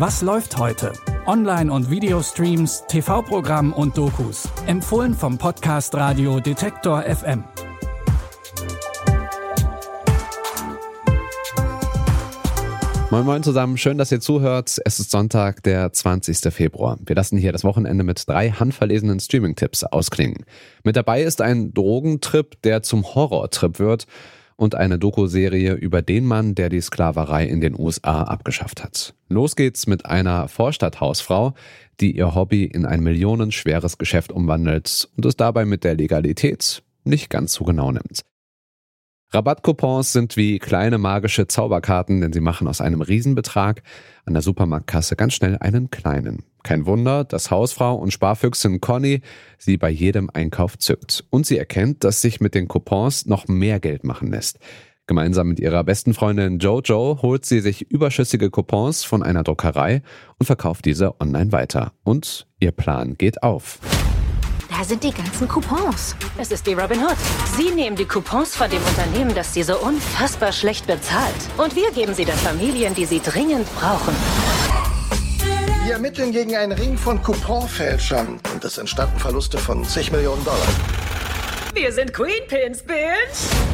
Was läuft heute? Online- und Videostreams, TV-Programm und Dokus. Empfohlen vom Podcast Radio Detektor FM. Moin Moin zusammen, schön, dass ihr zuhört. Es ist Sonntag, der 20. Februar. Wir lassen hier das Wochenende mit drei handverlesenen Streaming-Tipps ausklingen. Mit dabei ist ein Drogentrip, der zum Horrortrip wird und eine Doku-Serie über den Mann, der die Sklaverei in den USA abgeschafft hat. Los geht's mit einer Vorstadthausfrau, die ihr Hobby in ein millionenschweres Geschäft umwandelt und es dabei mit der Legalität nicht ganz so genau nimmt. Rabattcoupons sind wie kleine magische Zauberkarten, denn sie machen aus einem Riesenbetrag an der Supermarktkasse ganz schnell einen kleinen. Kein Wunder, dass Hausfrau und Sparfüchsin Conny sie bei jedem Einkauf zückt. Und sie erkennt, dass sich mit den Coupons noch mehr Geld machen lässt. Gemeinsam mit ihrer besten Freundin Jojo holt sie sich überschüssige Coupons von einer Druckerei und verkauft diese online weiter. Und ihr Plan geht auf. Da sind die ganzen Coupons. Es ist die Robin Hood. Sie nehmen die Coupons von dem Unternehmen, das sie so unfassbar schlecht bezahlt. Und wir geben sie den Familien, die sie dringend brauchen. Wir ermitteln gegen einen Ring von Couponfälschern und es entstanden Verluste von zig Millionen Dollar. Wir sind Queen Pins, Bitch.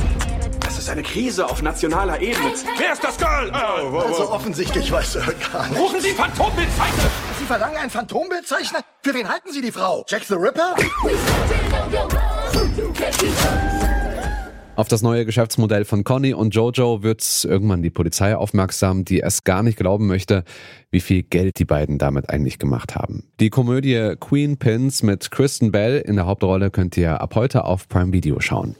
Das ist eine Krise auf nationaler Ebene. Wer ist das Girl? Oh, wow, Also offensichtlich weiß er gar nicht. Rufen Sie Phantombildzeichner! Sie verlangen ein Phantombildzeichner? Für wen halten Sie die Frau? Jack the Ripper? Auf das neue Geschäftsmodell von Conny und Jojo wird irgendwann die Polizei aufmerksam, die es gar nicht glauben möchte, wie viel Geld die beiden damit eigentlich gemacht haben. Die Komödie Queen Pins mit Kristen Bell in der Hauptrolle könnt ihr ab heute auf Prime Video schauen.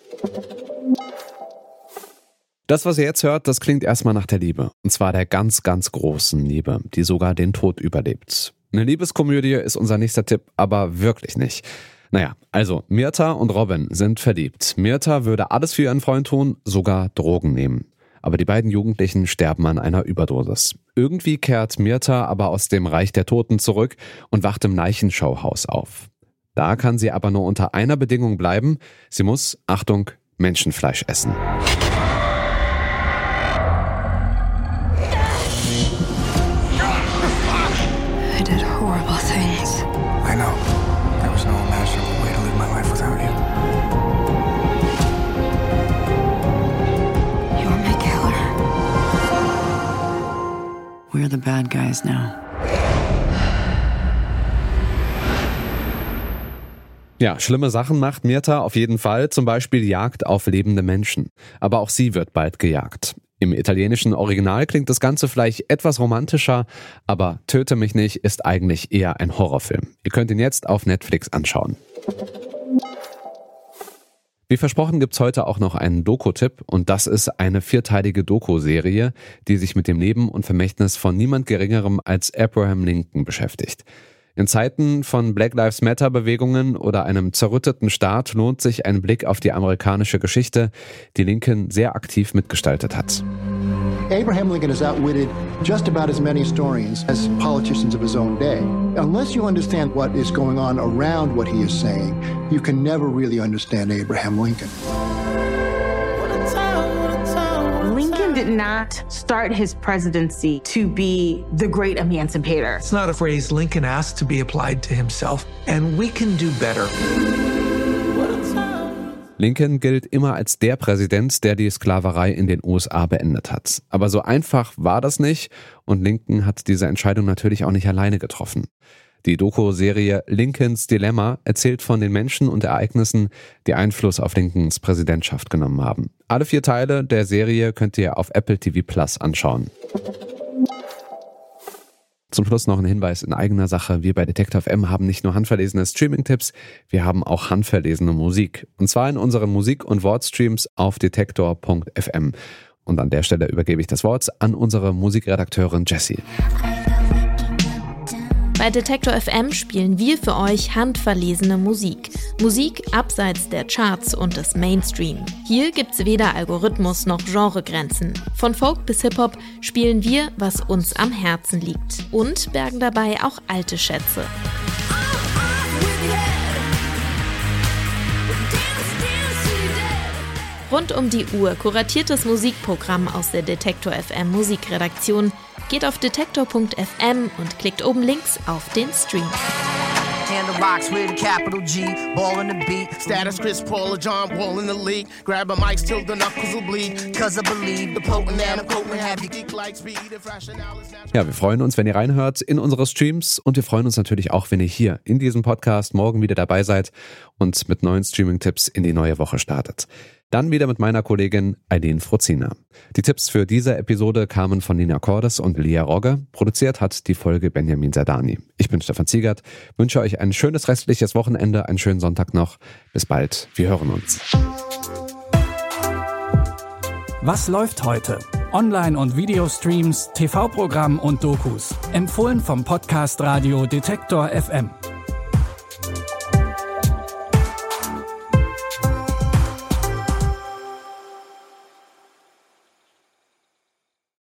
Das, was ihr jetzt hört, das klingt erstmal nach der Liebe. Und zwar der ganz, ganz großen Liebe, die sogar den Tod überlebt. Eine Liebeskomödie ist unser nächster Tipp, aber wirklich nicht. Naja, also Mirta und Robin sind verliebt. Mirta würde alles für ihren Freund tun, sogar Drogen nehmen. Aber die beiden Jugendlichen sterben an einer Überdosis. Irgendwie kehrt Mirta aber aus dem Reich der Toten zurück und wacht im Leichenschauhaus auf. Da kann sie aber nur unter einer Bedingung bleiben. Sie muss, Achtung, Menschenfleisch essen. We're the bad guys now. Ja, schlimme Sachen macht Mirta auf jeden Fall, zum Beispiel Jagd auf lebende Menschen. Aber auch sie wird bald gejagt. Im italienischen Original klingt das Ganze vielleicht etwas romantischer, aber Töte mich nicht ist eigentlich eher ein Horrorfilm. Ihr könnt ihn jetzt auf Netflix anschauen. Wie versprochen gibt's heute auch noch einen Doku-Tipp und das ist eine vierteilige Doku-Serie, die sich mit dem Leben und Vermächtnis von niemand Geringerem als Abraham Lincoln beschäftigt. In Zeiten von Black Lives Matter Bewegungen oder einem zerrütteten Staat lohnt sich ein Blick auf die amerikanische Geschichte, die Lincoln sehr aktiv mitgestaltet hat. Abraham Lincoln has outwitted just about as many historians as politicians of his own day. Unless you understand what is going on around what he is saying, you can never really understand Abraham Lincoln. Lincoln did not start his presidency to be the great emancipator. It's not a phrase Lincoln asked to be applied to himself, and we can do better. Lincoln gilt immer als der Präsident, der die Sklaverei in den USA beendet hat. Aber so einfach war das nicht und Lincoln hat diese Entscheidung natürlich auch nicht alleine getroffen. Die Doku-Serie Lincolns Dilemma erzählt von den Menschen und Ereignissen, die Einfluss auf Lincolns Präsidentschaft genommen haben. Alle vier Teile der Serie könnt ihr auf Apple TV Plus anschauen. Zum Schluss noch ein Hinweis in eigener Sache. Wir bei Detective M haben nicht nur handverlesene Streaming-Tipps, wir haben auch handverlesene Musik. Und zwar in unseren Musik- und Wortstreams auf detektor.fm. Und an der Stelle übergebe ich das Wort an unsere Musikredakteurin Jessie. Bei Detektor FM spielen wir für euch handverlesene Musik. Musik abseits der Charts und des Mainstream. Hier gibt's weder Algorithmus noch Genregrenzen. Von Folk bis Hip-Hop spielen wir, was uns am Herzen liegt. Und bergen dabei auch alte Schätze. Rund um die Uhr kuratiertes Musikprogramm aus der Detektor FM Musikredaktion. Geht auf detektor.fm und klickt oben links auf den Stream. Handle box with a capital G, ball in the beat. Status Chris Paul or John Wall in the league. Grab a mic till the knuckles will bleed. Cause I believe the potent and I'm potent have you geek like speed. If rationale is Ja, wir freuen uns, wenn ihr reinhört in unsere Streams und wir freuen uns natürlich auch, wenn ihr hier in diesem Podcast morgen wieder dabei seid und mit neuen Streaming-Tipps in die neue Woche startet. Dann wieder mit meiner Kollegin Eileen Fruzina. Die Tipps für diese Episode kamen von Nina Cordes und Lia Rogge. Produziert hat die Folge Benjamin Sardani. Ich bin Stefan Ziegert, wünsche euch ein schönes restliches Wochenende, einen schönen Sonntag noch. Bis bald, wir hören uns. Was läuft heute? Online- und Videostreams, TV-Programm und Dokus. Empfohlen vom Podcast Radio Detektor FM.